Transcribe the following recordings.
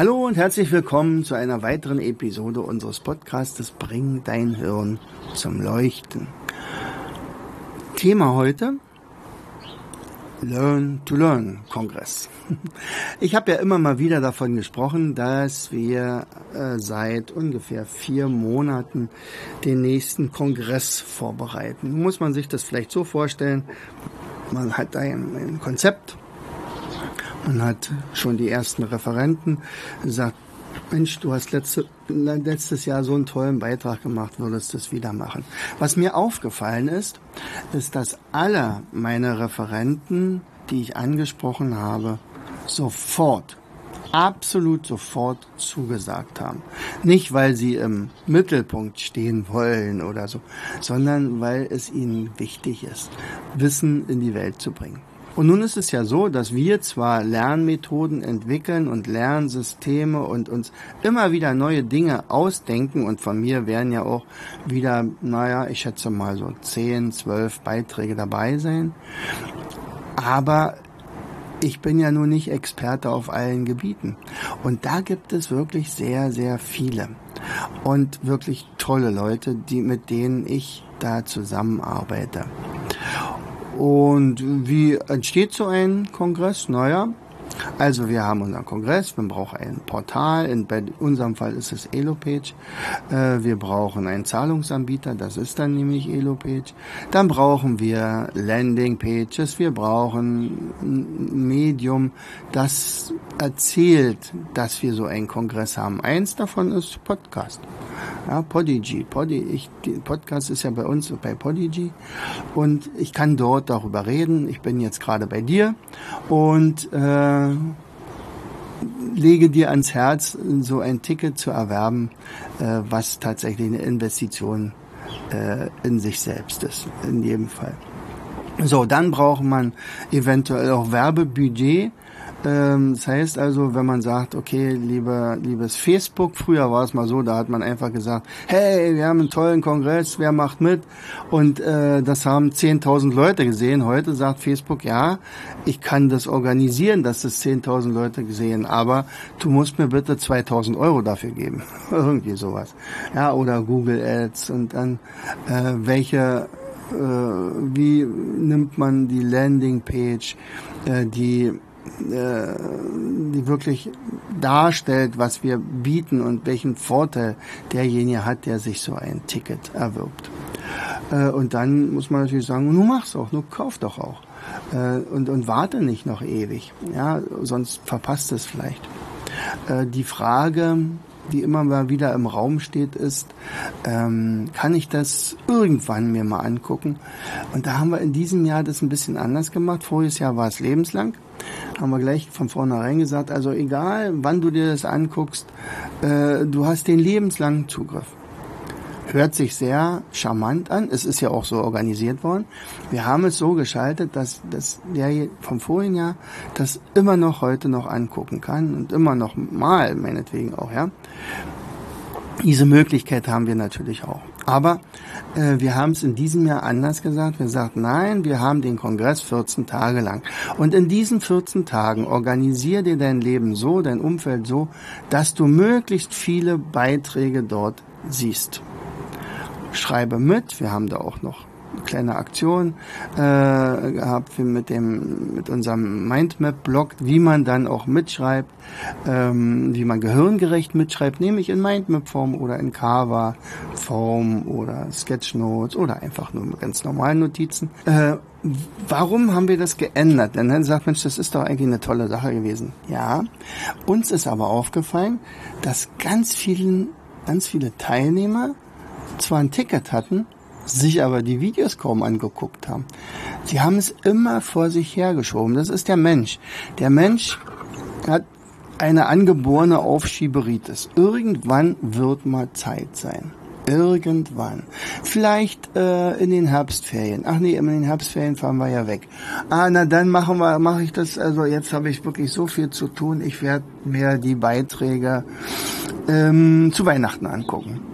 Hallo und herzlich willkommen zu einer weiteren Episode unseres Podcastes Bring dein Hirn zum Leuchten. Thema heute Learn to Learn Kongress. Ich habe ja immer mal wieder davon gesprochen, dass wir äh, seit ungefähr vier Monaten den nächsten Kongress vorbereiten. Muss man sich das vielleicht so vorstellen, man hat ein, ein Konzept, man hat schon die ersten Referenten gesagt, Mensch, du hast letzte, letztes Jahr so einen tollen Beitrag gemacht, würdest du es wieder machen. Was mir aufgefallen ist, ist, dass alle meine Referenten, die ich angesprochen habe, sofort, absolut sofort zugesagt haben. Nicht, weil sie im Mittelpunkt stehen wollen oder so, sondern weil es ihnen wichtig ist, Wissen in die Welt zu bringen. Und nun ist es ja so, dass wir zwar Lernmethoden entwickeln und Lernsysteme und uns immer wieder neue Dinge ausdenken und von mir werden ja auch wieder, naja, ich schätze mal so 10, 12 Beiträge dabei sein. Aber ich bin ja nun nicht Experte auf allen Gebieten. Und da gibt es wirklich sehr, sehr viele und wirklich tolle Leute, die, mit denen ich da zusammenarbeite. Und wie entsteht so ein Kongress? Naja, also wir haben unseren Kongress, wir brauchen ein Portal, in unserem Fall ist es Elopage. Äh, wir brauchen einen Zahlungsanbieter, das ist dann nämlich Elopage. Dann brauchen wir Landingpages, wir brauchen ein Medium, das erzählt, dass wir so einen Kongress haben. Eins davon ist Podcast. Ja, Podigy. Podi, ich, Podcast ist ja bei uns bei Podigy und ich kann dort darüber reden. Ich bin jetzt gerade bei dir und äh, lege dir ans Herz, so ein Ticket zu erwerben, äh, was tatsächlich eine Investition äh, in sich selbst ist, in jedem Fall. So, dann braucht man eventuell auch Werbebudget das heißt also, wenn man sagt, okay, liebe, liebes Facebook, früher war es mal so, da hat man einfach gesagt, hey, wir haben einen tollen Kongress, wer macht mit? Und äh, das haben 10.000 Leute gesehen. Heute sagt Facebook, ja, ich kann das organisieren, dass das 10.000 Leute gesehen, aber du musst mir bitte 2.000 Euro dafür geben. Irgendwie sowas. Ja, oder Google Ads und dann äh, welche äh, wie nimmt man die Landingpage, äh, die die wirklich darstellt, was wir bieten und welchen Vorteil derjenige hat, der sich so ein Ticket erwirbt. Äh, und dann muss man natürlich sagen, nun mach's auch, nun kauf doch auch. Äh, und, und warte nicht noch ewig, ja, sonst verpasst es vielleicht. Die Frage, die immer mal wieder im Raum steht, ist, ähm, kann ich das irgendwann mir mal angucken? Und da haben wir in diesem Jahr das ein bisschen anders gemacht. Voriges Jahr war es lebenslang. Haben wir gleich von vornherein gesagt, also egal wann du dir das anguckst, äh, du hast den lebenslangen Zugriff hört sich sehr charmant an. Es ist ja auch so organisiert worden. Wir haben es so geschaltet, dass, dass der vom vorigen Jahr das immer noch heute noch angucken kann und immer noch mal, meinetwegen auch, ja. Diese Möglichkeit haben wir natürlich auch. Aber äh, wir haben es in diesem Jahr anders gesagt. Wir sagten, nein, wir haben den Kongress 14 Tage lang. Und in diesen 14 Tagen organisier dir dein Leben so, dein Umfeld so, dass du möglichst viele Beiträge dort siehst schreibe mit. Wir haben da auch noch kleine Aktion äh, gehabt mit dem mit unserem Mindmap-Blog, wie man dann auch mitschreibt, ähm, wie man gehirngerecht mitschreibt, nämlich in Mindmap-Form oder in Canva-Form oder Sketchnotes oder einfach nur ganz normalen Notizen. Äh, warum haben wir das geändert? Denn dann sagt Mensch, das ist doch eigentlich eine tolle Sache gewesen. Ja, uns ist aber aufgefallen, dass ganz vielen, ganz viele Teilnehmer zwar ein Ticket hatten, sich aber die Videos kaum angeguckt haben. Sie haben es immer vor sich hergeschoben. Das ist der Mensch. Der Mensch hat eine angeborene Aufschieberitis. Irgendwann wird mal Zeit sein. Irgendwann. Vielleicht äh, in den Herbstferien. Ach nee, in den Herbstferien fahren wir ja weg. Ah, na dann machen wir, mache ich das. Also jetzt habe ich wirklich so viel zu tun. Ich werde mir die Beiträge ähm, zu Weihnachten angucken.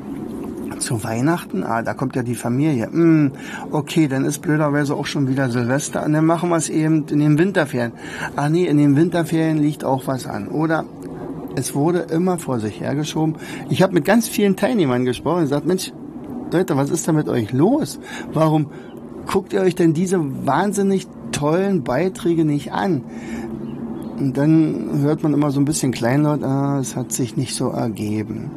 Zu Weihnachten? Ah, da kommt ja die Familie. Hm, okay, dann ist blöderweise auch schon wieder Silvester. Und dann machen wir es eben in den Winterferien. Ah nee, in den Winterferien liegt auch was an. Oder es wurde immer vor sich hergeschoben. Ich habe mit ganz vielen Teilnehmern gesprochen und gesagt, Mensch, Leute, was ist da mit euch los? Warum guckt ihr euch denn diese wahnsinnig tollen Beiträge nicht an? Und dann hört man immer so ein bisschen kleinlaut, ah, es hat sich nicht so ergeben.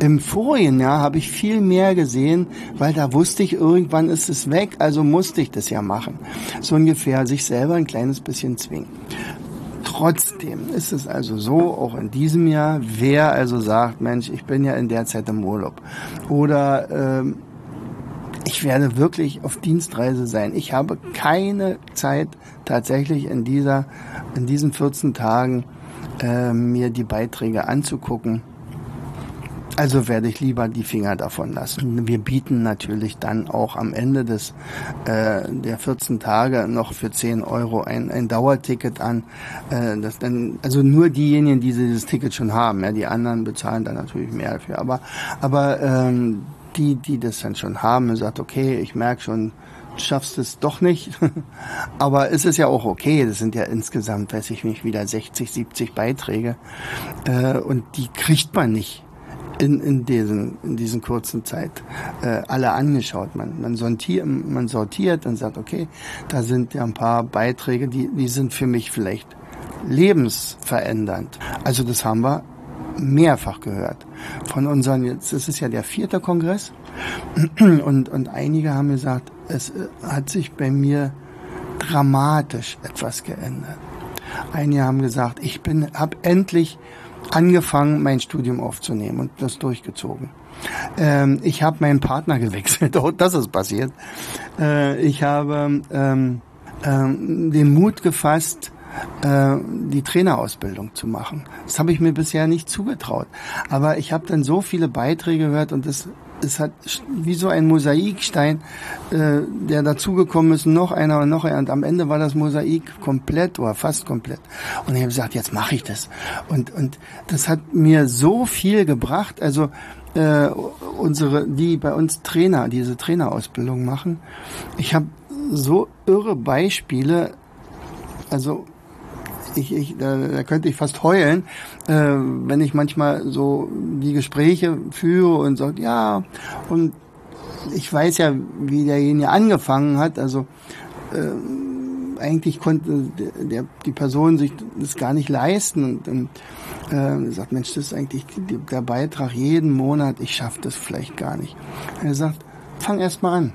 Im vorigen Jahr habe ich viel mehr gesehen, weil da wusste ich, irgendwann ist es weg, also musste ich das ja machen. So ungefähr sich selber ein kleines bisschen zwingen. Trotzdem ist es also so, auch in diesem Jahr, wer also sagt, Mensch, ich bin ja in der Zeit im Urlaub oder ähm, ich werde wirklich auf Dienstreise sein. Ich habe keine Zeit tatsächlich in dieser, in diesen 14 Tagen äh, mir die Beiträge anzugucken also werde ich lieber die Finger davon lassen. Wir bieten natürlich dann auch am Ende des äh, der 14 Tage noch für 10 Euro ein, ein Dauerticket an. Äh, das dann, also nur diejenigen, die dieses Ticket schon haben. Ja, die anderen bezahlen dann natürlich mehr dafür. Aber, aber ähm, die, die das dann schon haben, sagt, okay, ich merke schon, schaffst es doch nicht. Aber es ist ja auch okay. Das sind ja insgesamt, weiß ich nicht, wieder 60, 70 Beiträge. Äh, und die kriegt man nicht in, in, diesen, in diesen kurzen Zeit äh, alle angeschaut. Man, man, sortiert, man sortiert und sagt, okay, da sind ja ein paar Beiträge, die, die sind für mich vielleicht lebensverändernd. Also das haben wir mehrfach gehört. Von unseren, jetzt ist es ja der vierte Kongress und, und einige haben gesagt, es äh, hat sich bei mir dramatisch etwas geändert. Einige haben gesagt, ich bin, habe endlich angefangen, mein Studium aufzunehmen und das durchgezogen. Ähm, ich habe meinen Partner gewechselt, oh, das ist passiert. Äh, ich habe ähm, ähm, den Mut gefasst, äh, die Trainerausbildung zu machen. Das habe ich mir bisher nicht zugetraut. Aber ich habe dann so viele Beiträge gehört und das es hat wie so ein Mosaikstein, äh, der dazugekommen ist, noch einer und noch einer. Und am Ende war das Mosaik komplett oder fast komplett. Und ich habe gesagt, jetzt mache ich das. Und, und das hat mir so viel gebracht. Also äh, unsere, die bei uns Trainer, diese Trainerausbildung machen, ich habe so irre Beispiele, also ich, ich, da, da könnte ich fast heulen, äh, wenn ich manchmal so die Gespräche führe und sage, ja, und ich weiß ja, wie derjenige angefangen hat, also äh, eigentlich konnte der, die Person sich das gar nicht leisten. Und, und äh, sagt, Mensch, das ist eigentlich der Beitrag jeden Monat, ich schaffe das vielleicht gar nicht. Er sagt, fang erst mal an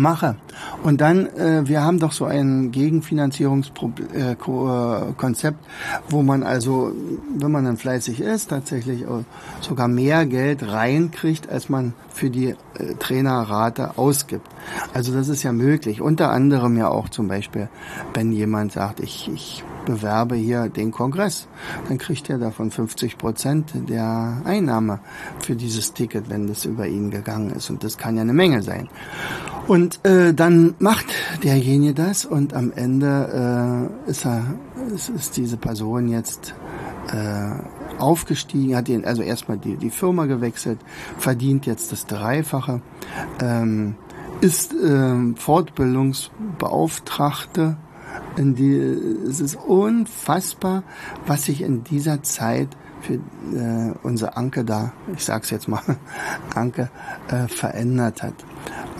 mache. Und dann, äh, wir haben doch so ein Gegenfinanzierungskonzept, äh, äh wo man also, wenn man dann fleißig ist, tatsächlich sogar mehr Geld reinkriegt, als man für die äh, Trainerrate ausgibt. Also das ist ja möglich. Unter anderem ja auch zum Beispiel, wenn jemand sagt, ich, ich bewerbe hier den Kongress, dann kriegt er davon 50 Prozent der Einnahme für dieses Ticket, wenn das über ihn gegangen ist. Und das kann ja eine Menge sein. Und äh, dann macht derjenige das und am Ende äh, ist er, ist, ist diese Person jetzt äh, aufgestiegen, hat ihn also erstmal die, die Firma gewechselt, verdient jetzt das Dreifache, ähm, ist äh, Fortbildungsbeauftragte in die, es ist unfassbar, was sich in dieser Zeit für äh, unser Anke da, ich sag's jetzt mal, Anke, äh, verändert hat.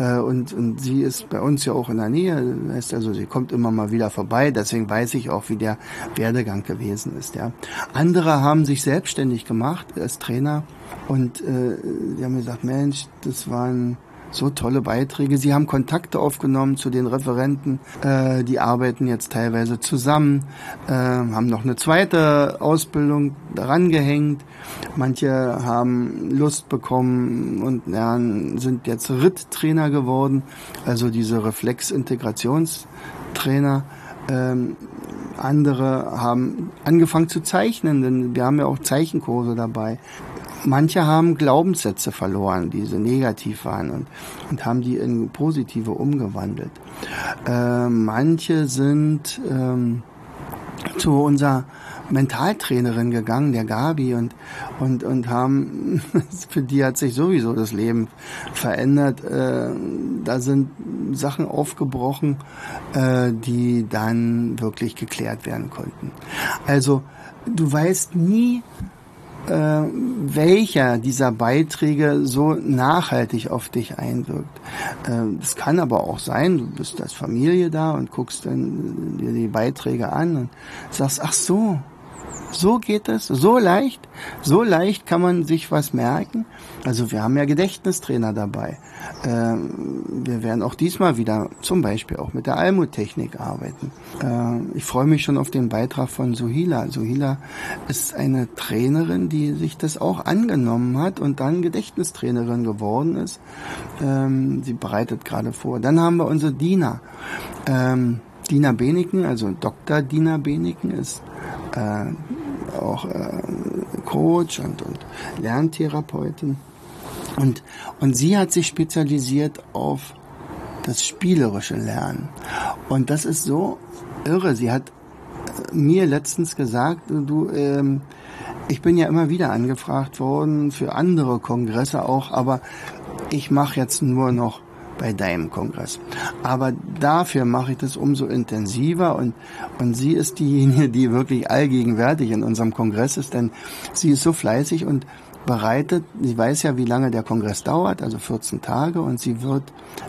Äh, und, und sie ist bei uns ja auch in der Nähe, heißt also, sie kommt immer mal wieder vorbei, deswegen weiß ich auch, wie der Werdegang gewesen ist. Ja. Andere haben sich selbstständig gemacht als Trainer und äh, die haben gesagt, Mensch, das war ein so tolle Beiträge. Sie haben Kontakte aufgenommen zu den Referenten. Äh, die arbeiten jetzt teilweise zusammen, äh, haben noch eine zweite Ausbildung daran gehängt. Manche haben Lust bekommen und ja, sind jetzt Ritttrainer geworden, also diese Reflexintegrationstrainer. Ähm, andere haben angefangen zu zeichnen, denn wir haben ja auch Zeichenkurse dabei. Manche haben Glaubenssätze verloren, die so negativ waren und, und haben die in positive umgewandelt. Äh, manche sind ähm, zu unserer Mentaltrainerin gegangen, der Gabi, und, und, und haben, für die hat sich sowieso das Leben verändert. Äh, da sind Sachen aufgebrochen, äh, die dann wirklich geklärt werden konnten. Also, du weißt nie, äh, welcher dieser Beiträge so nachhaltig auf dich einwirkt. Es äh, kann aber auch sein, du bist als Familie da und guckst dann dir die Beiträge an und sagst, ach so, so geht es, so leicht, so leicht kann man sich was merken. Also wir haben ja Gedächtnistrainer dabei. Ähm, wir werden auch diesmal wieder zum Beispiel auch mit der Almut-Technik arbeiten. Ähm, ich freue mich schon auf den Beitrag von Suhila. Suhila ist eine Trainerin, die sich das auch angenommen hat und dann Gedächtnistrainerin geworden ist. Ähm, sie bereitet gerade vor. Dann haben wir unsere Dina. Ähm, Dina Beneken, also Dr. Dina Beneken ist äh, auch äh, Coach und, und Lerntherapeutin. Und, und sie hat sich spezialisiert auf das spielerische Lernen. Und das ist so irre. Sie hat äh, mir letztens gesagt, du, ähm, ich bin ja immer wieder angefragt worden für andere Kongresse auch, aber ich mache jetzt nur noch bei deinem Kongress. Aber dafür mache ich das umso intensiver und, und sie ist diejenige, die wirklich allgegenwärtig in unserem Kongress ist, denn sie ist so fleißig und bereitet, sie weiß ja, wie lange der Kongress dauert, also 14 Tage und sie wird,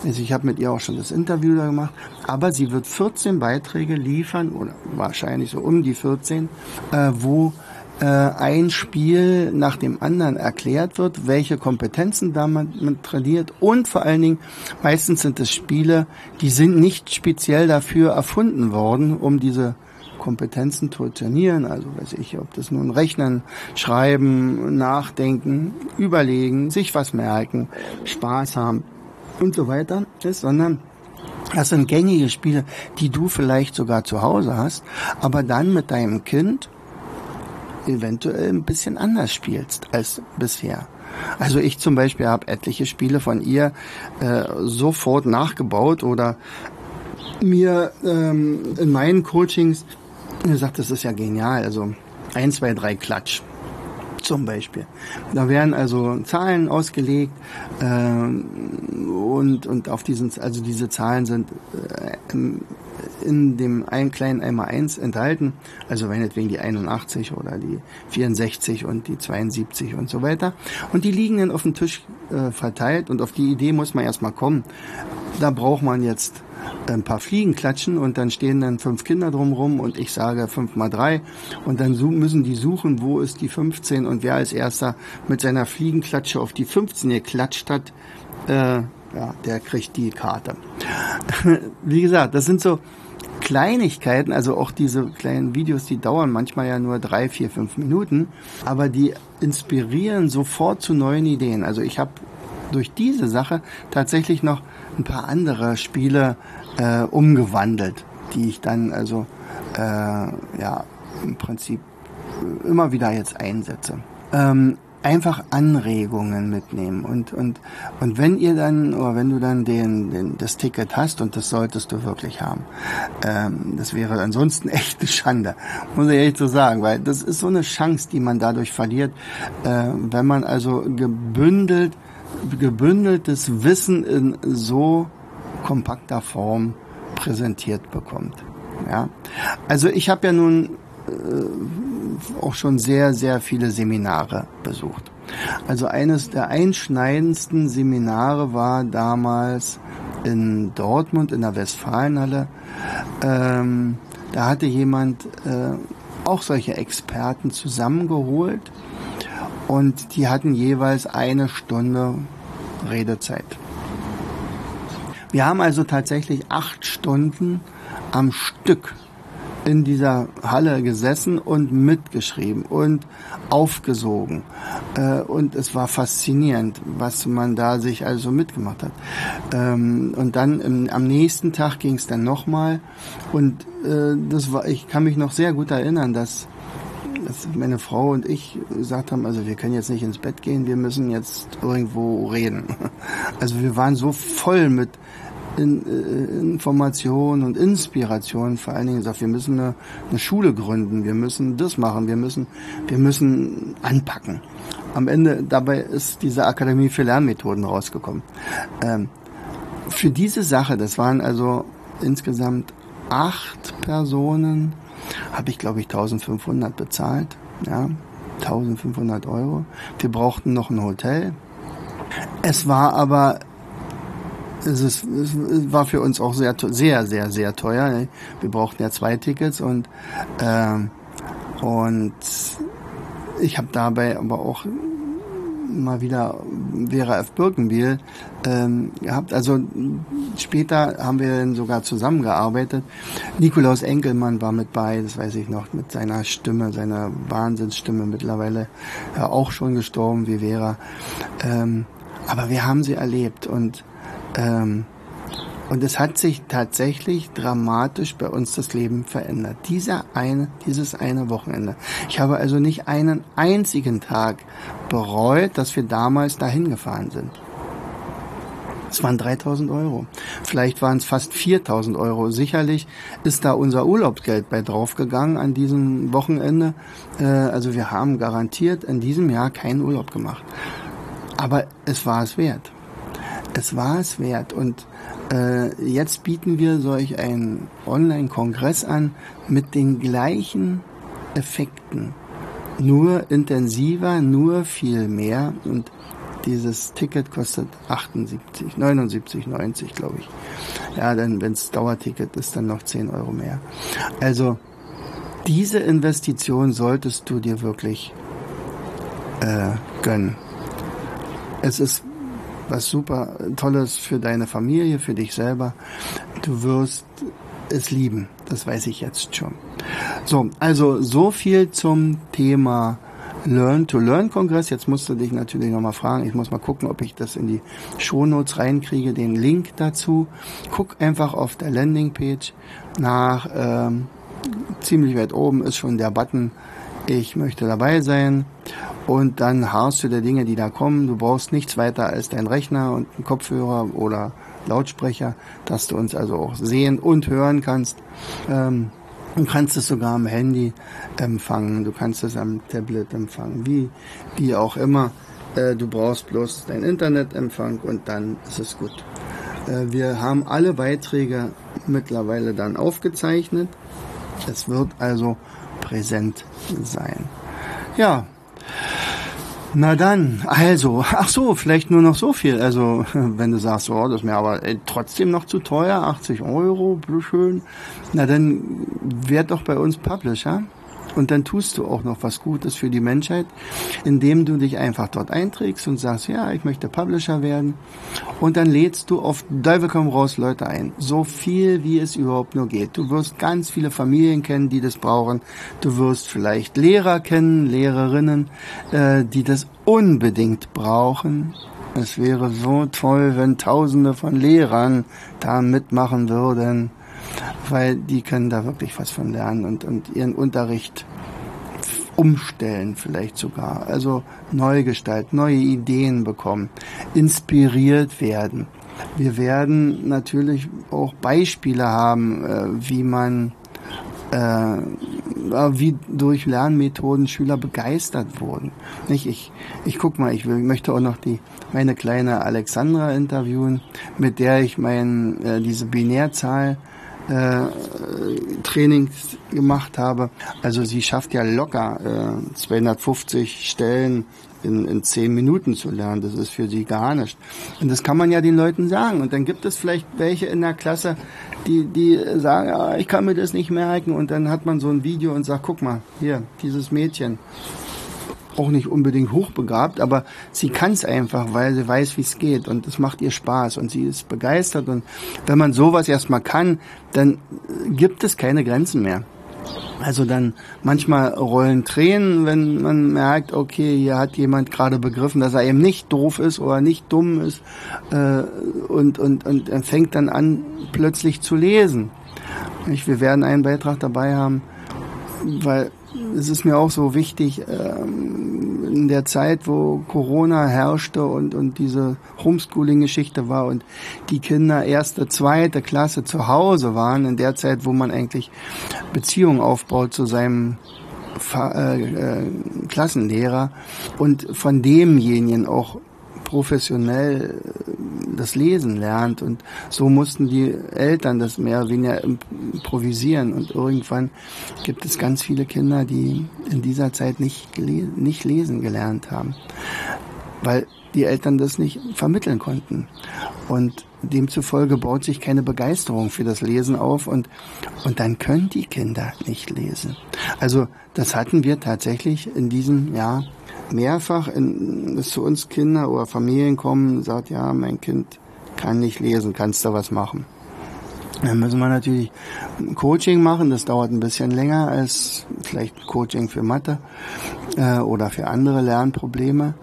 also ich habe mit ihr auch schon das Interview da gemacht, aber sie wird 14 Beiträge liefern oder wahrscheinlich so um die 14, äh, wo äh, ein Spiel nach dem anderen erklärt wird, welche Kompetenzen damit trainiert. Und vor allen Dingen meistens sind es Spiele, die sind nicht speziell dafür erfunden worden, um diese Kompetenzen zu trainieren, also weiß ich, ob das nun Rechnen, Schreiben, Nachdenken, Überlegen, sich was merken, Spaß haben und so weiter ist, sondern das sind gängige Spiele, die du vielleicht sogar zu Hause hast, aber dann mit deinem Kind eventuell ein bisschen anders spielst als bisher. Also ich zum Beispiel habe etliche Spiele von ihr äh, sofort nachgebaut oder mir ähm, in meinen Coachings gesagt, das ist ja genial. Also eins, zwei, drei Klatsch zum Beispiel. Da werden also Zahlen ausgelegt äh, und und auf diesen also diese Zahlen sind äh, in dem einen kleinen einmal eins enthalten, also meinetwegen die 81 oder die 64 und die 72 und so weiter. Und die liegen dann auf dem Tisch äh, verteilt und auf die Idee muss man erstmal kommen. Da braucht man jetzt ein paar Fliegen klatschen und dann stehen dann fünf Kinder drumrum und ich sage fünf mal drei und dann müssen die suchen, wo ist die 15 und wer als erster mit seiner Fliegenklatsche auf die 15 geklatscht hat, äh, ja, der kriegt die Karte. Wie gesagt, das sind so Kleinigkeiten, also auch diese kleinen Videos, die dauern manchmal ja nur drei, vier, fünf Minuten, aber die inspirieren sofort zu neuen Ideen. Also ich habe durch diese Sache tatsächlich noch ein paar andere Spiele äh, umgewandelt, die ich dann also äh, ja im Prinzip immer wieder jetzt einsetze. Ähm, einfach Anregungen mitnehmen. Und und und wenn ihr dann oder wenn du dann den, den das Ticket hast und das solltest du wirklich haben, ähm, das wäre ansonsten echt eine Schande, muss ich echt so sagen, weil das ist so eine Chance, die man dadurch verliert, äh, wenn man also gebündelt gebündeltes Wissen in so kompakter Form präsentiert bekommt. Ja, also ich habe ja nun äh, auch schon sehr, sehr viele Seminare besucht. Also eines der einschneidendsten Seminare war damals in Dortmund in der Westfalenhalle. Ähm, da hatte jemand äh, auch solche Experten zusammengeholt und die hatten jeweils eine Stunde Redezeit. Wir haben also tatsächlich acht Stunden am Stück in dieser Halle gesessen und mitgeschrieben und aufgesogen. Äh, und es war faszinierend, was man da sich also mitgemacht hat. Ähm, und dann am nächsten Tag ging es dann nochmal. Und äh, das war, ich kann mich noch sehr gut erinnern, dass dass meine Frau und ich gesagt haben, also wir können jetzt nicht ins Bett gehen, wir müssen jetzt irgendwo reden. Also wir waren so voll mit in, äh, Information und Inspiration vor allen Dingen gesagt, wir müssen eine, eine, Schule gründen, wir müssen das machen, wir müssen, wir müssen anpacken. Am Ende dabei ist diese Akademie für Lernmethoden rausgekommen. Ähm, für diese Sache, das waren also insgesamt acht Personen, habe ich glaube ich 1500 bezahlt, ja, 1500 Euro. Wir brauchten noch ein Hotel. Es war aber es, ist, es war für uns auch sehr, sehr, sehr, sehr teuer. Ne? Wir brauchten ja zwei Tickets und ähm, und ich habe dabei aber auch mal wieder Vera F. Birkenbiel ähm, gehabt. Also später haben wir dann sogar zusammengearbeitet. Nikolaus Enkelmann war mit bei, das weiß ich noch, mit seiner Stimme, seiner Wahnsinnsstimme mittlerweile ja, auch schon gestorben wie Vera. Ähm, aber wir haben sie erlebt und ähm, und es hat sich tatsächlich dramatisch bei uns das Leben verändert. Dieser eine, dieses eine Wochenende. Ich habe also nicht einen einzigen Tag bereut, dass wir damals dahin gefahren sind. Es waren 3000 Euro. Vielleicht waren es fast 4000 Euro. Sicherlich ist da unser Urlaubsgeld bei draufgegangen an diesem Wochenende. Äh, also wir haben garantiert in diesem Jahr keinen Urlaub gemacht. Aber es war es wert es war es wert. Und äh, jetzt bieten wir solch einen Online-Kongress an mit den gleichen Effekten. Nur intensiver, nur viel mehr. Und dieses Ticket kostet 78, 79, 90, glaube ich. Ja, dann, wenn es Dauerticket ist, dann noch 10 Euro mehr. Also, diese Investition solltest du dir wirklich äh, gönnen. Es ist was super Tolles für deine Familie, für dich selber. Du wirst es lieben. Das weiß ich jetzt schon. So, also so viel zum Thema Learn to Learn Kongress. Jetzt musst du dich natürlich nochmal fragen. Ich muss mal gucken, ob ich das in die Shownotes reinkriege, den Link dazu. Guck einfach auf der Landingpage nach. Ähm, ziemlich weit oben ist schon der Button. Ich möchte dabei sein und dann harrst du der Dinge, die da kommen. Du brauchst nichts weiter als dein Rechner und einen Kopfhörer oder Lautsprecher, dass du uns also auch sehen und hören kannst. Ähm, du kannst es sogar am Handy empfangen, du kannst es am Tablet empfangen, wie, wie auch immer. Äh, du brauchst bloß dein Internetempfang und dann ist es gut. Äh, wir haben alle Beiträge mittlerweile dann aufgezeichnet. Es wird also präsent sein. Ja, na dann, also, ach so, vielleicht nur noch so viel. Also, wenn du sagst, oh, das ist mir aber ey, trotzdem noch zu teuer, 80 Euro, schön. Na dann werd doch bei uns Publisher. Und dann tust du auch noch was Gutes für die Menschheit, indem du dich einfach dort einträgst und sagst, ja, ich möchte Publisher werden. Und dann lädst du auf Teufel komm raus Leute ein. So viel, wie es überhaupt nur geht. Du wirst ganz viele Familien kennen, die das brauchen. Du wirst vielleicht Lehrer kennen, Lehrerinnen, äh, die das unbedingt brauchen. Es wäre so toll, wenn Tausende von Lehrern da mitmachen würden weil die können da wirklich was von lernen und, und ihren Unterricht umstellen vielleicht sogar. Also neu gestalten, neue Ideen bekommen, inspiriert werden. Wir werden natürlich auch Beispiele haben, äh, wie man äh, wie durch Lernmethoden Schüler begeistert wurden. Nicht? Ich, ich guck mal, ich, möchte auch noch die, meine kleine Alexandra interviewen, mit der ich mein, äh, diese Binärzahl äh, Trainings gemacht habe. Also sie schafft ja locker äh, 250 Stellen in, in zehn Minuten zu lernen. Das ist für sie gar nicht. Und das kann man ja den Leuten sagen. Und dann gibt es vielleicht welche in der Klasse, die, die sagen, ja, ich kann mir das nicht merken. Und dann hat man so ein Video und sagt, guck mal, hier, dieses Mädchen auch nicht unbedingt hochbegabt, aber sie kann es einfach, weil sie weiß, wie es geht und es macht ihr Spaß und sie ist begeistert und wenn man sowas erstmal kann, dann gibt es keine Grenzen mehr. Also dann manchmal rollen Tränen, wenn man merkt, okay, hier hat jemand gerade begriffen, dass er eben nicht doof ist oder nicht dumm ist äh, und, und, und er fängt dann an, plötzlich zu lesen. Wir werden einen Beitrag dabei haben, weil es ist mir auch so wichtig, ähm, in der Zeit, wo Corona herrschte und, und diese Homeschooling-Geschichte war und die Kinder erste, zweite Klasse zu Hause waren, in der Zeit, wo man eigentlich Beziehungen aufbaut zu seinem äh, äh, Klassenlehrer und von demjenigen auch professionell das Lesen lernt. Und so mussten die Eltern das mehr oder weniger improvisieren. Und irgendwann gibt es ganz viele Kinder, die in dieser Zeit nicht, nicht lesen gelernt haben, weil die Eltern das nicht vermitteln konnten. Und demzufolge baut sich keine Begeisterung für das Lesen auf und, und dann können die Kinder nicht lesen. Also das hatten wir tatsächlich in diesem Jahr mehrfach, in, zu uns Kinder oder Familien kommen, sagt, ja, mein Kind kann nicht lesen, kannst du was machen? Dann müssen wir natürlich Coaching machen, das dauert ein bisschen länger als vielleicht Coaching für Mathe äh, oder für andere Lernprobleme.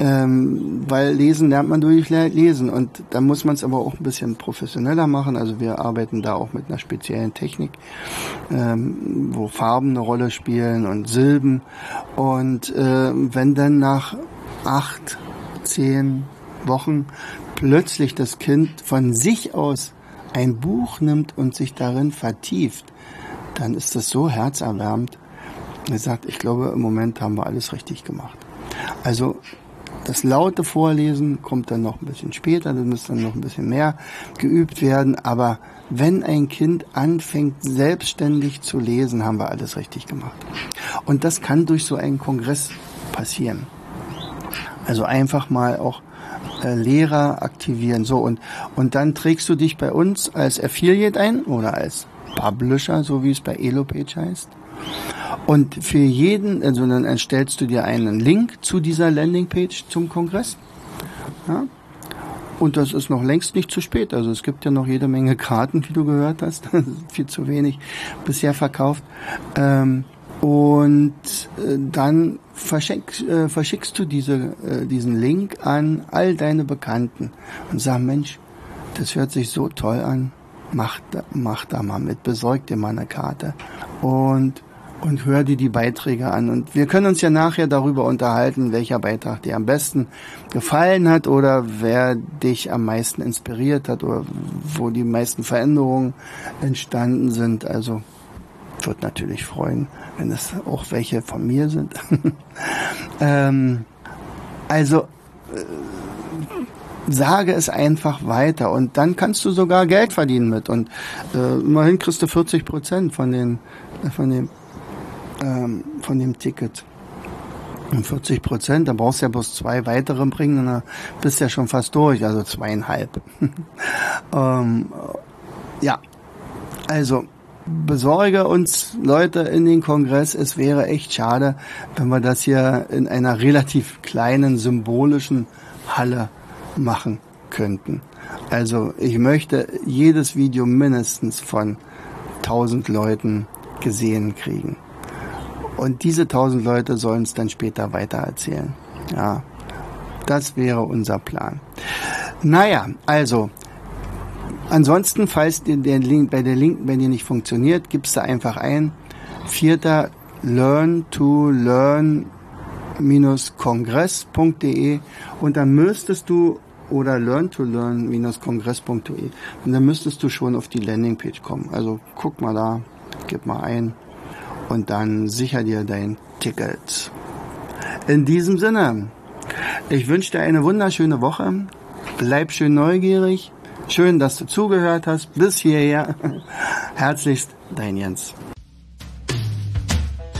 Ähm, weil lesen lernt man durch Lesen und da muss man es aber auch ein bisschen professioneller machen. Also wir arbeiten da auch mit einer speziellen Technik, ähm, wo Farben eine Rolle spielen und Silben. Und äh, wenn dann nach acht, zehn Wochen plötzlich das Kind von sich aus ein Buch nimmt und sich darin vertieft, dann ist das so herzerwärmend. Er sagt, ich glaube, im Moment haben wir alles richtig gemacht. Also das laute Vorlesen kommt dann noch ein bisschen später, das muss dann noch ein bisschen mehr geübt werden. Aber wenn ein Kind anfängt, selbstständig zu lesen, haben wir alles richtig gemacht. Und das kann durch so einen Kongress passieren. Also einfach mal auch äh, Lehrer aktivieren. So und, und dann trägst du dich bei uns als Affiliate ein oder als Publisher, so wie es bei Elopage heißt. Und für jeden, also dann erstellst du dir einen Link zu dieser Landingpage zum Kongress. Ja? Und das ist noch längst nicht zu spät. Also es gibt ja noch jede Menge Karten, wie du gehört hast. Viel zu wenig bisher verkauft. Ähm, und äh, dann verschick, äh, verschickst du diese, äh, diesen Link an all deine Bekannten und sag, Mensch, das hört sich so toll an. Mach, mach da mal mit, besorg dir mal eine Karte. Und und hör dir die Beiträge an. Und wir können uns ja nachher darüber unterhalten, welcher Beitrag dir am besten gefallen hat oder wer dich am meisten inspiriert hat oder wo die meisten Veränderungen entstanden sind. Also würde natürlich freuen, wenn es auch welche von mir sind. ähm, also äh, sage es einfach weiter und dann kannst du sogar Geld verdienen mit und äh, immerhin kriegst du 40 Prozent von den von dem ähm, von dem Ticket. 40 Prozent, da brauchst du ja bloß zwei weitere bringen und dann bist du ja schon fast durch, also zweieinhalb. ähm, ja, also besorge uns Leute in den Kongress. Es wäre echt schade, wenn wir das hier in einer relativ kleinen symbolischen Halle machen könnten. Also ich möchte jedes Video mindestens von 1000 Leuten gesehen kriegen. Und diese tausend Leute sollen es dann später weitererzählen. Ja, das wäre unser Plan. Naja, also, ansonsten, falls der Link, bei der Link bei dir nicht funktioniert, gibst du einfach ein, vierter learn to learn kongress.de und dann müsstest du oder learn to learn kongress.de und dann müsstest du schon auf die Landingpage kommen. Also guck mal da, gib mal ein und dann sicher dir dein Ticket. In diesem Sinne, ich wünsche dir eine wunderschöne Woche. Bleib schön neugierig. Schön, dass du zugehört hast. Bis hierher. Herzlichst, dein Jens.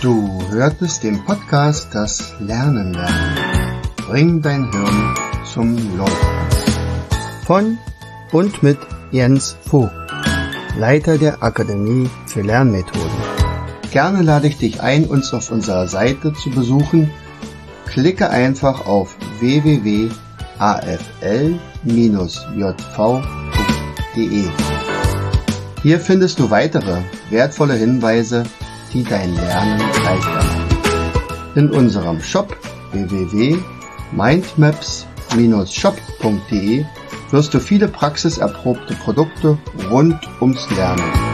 Du hörtest den Podcast Das Lernen lernen. Bring dein Hirn zum Laufen. Von und mit Jens Vogt, Leiter der Akademie für Lernmethoden. Gerne lade ich dich ein, uns auf unserer Seite zu besuchen. Klicke einfach auf www.afl-jv.de. Hier findest du weitere wertvolle Hinweise die dein Lernen leichter. In unserem Shop www.mindmaps-shop.de wirst du viele praxiserprobte Produkte rund ums Lernen.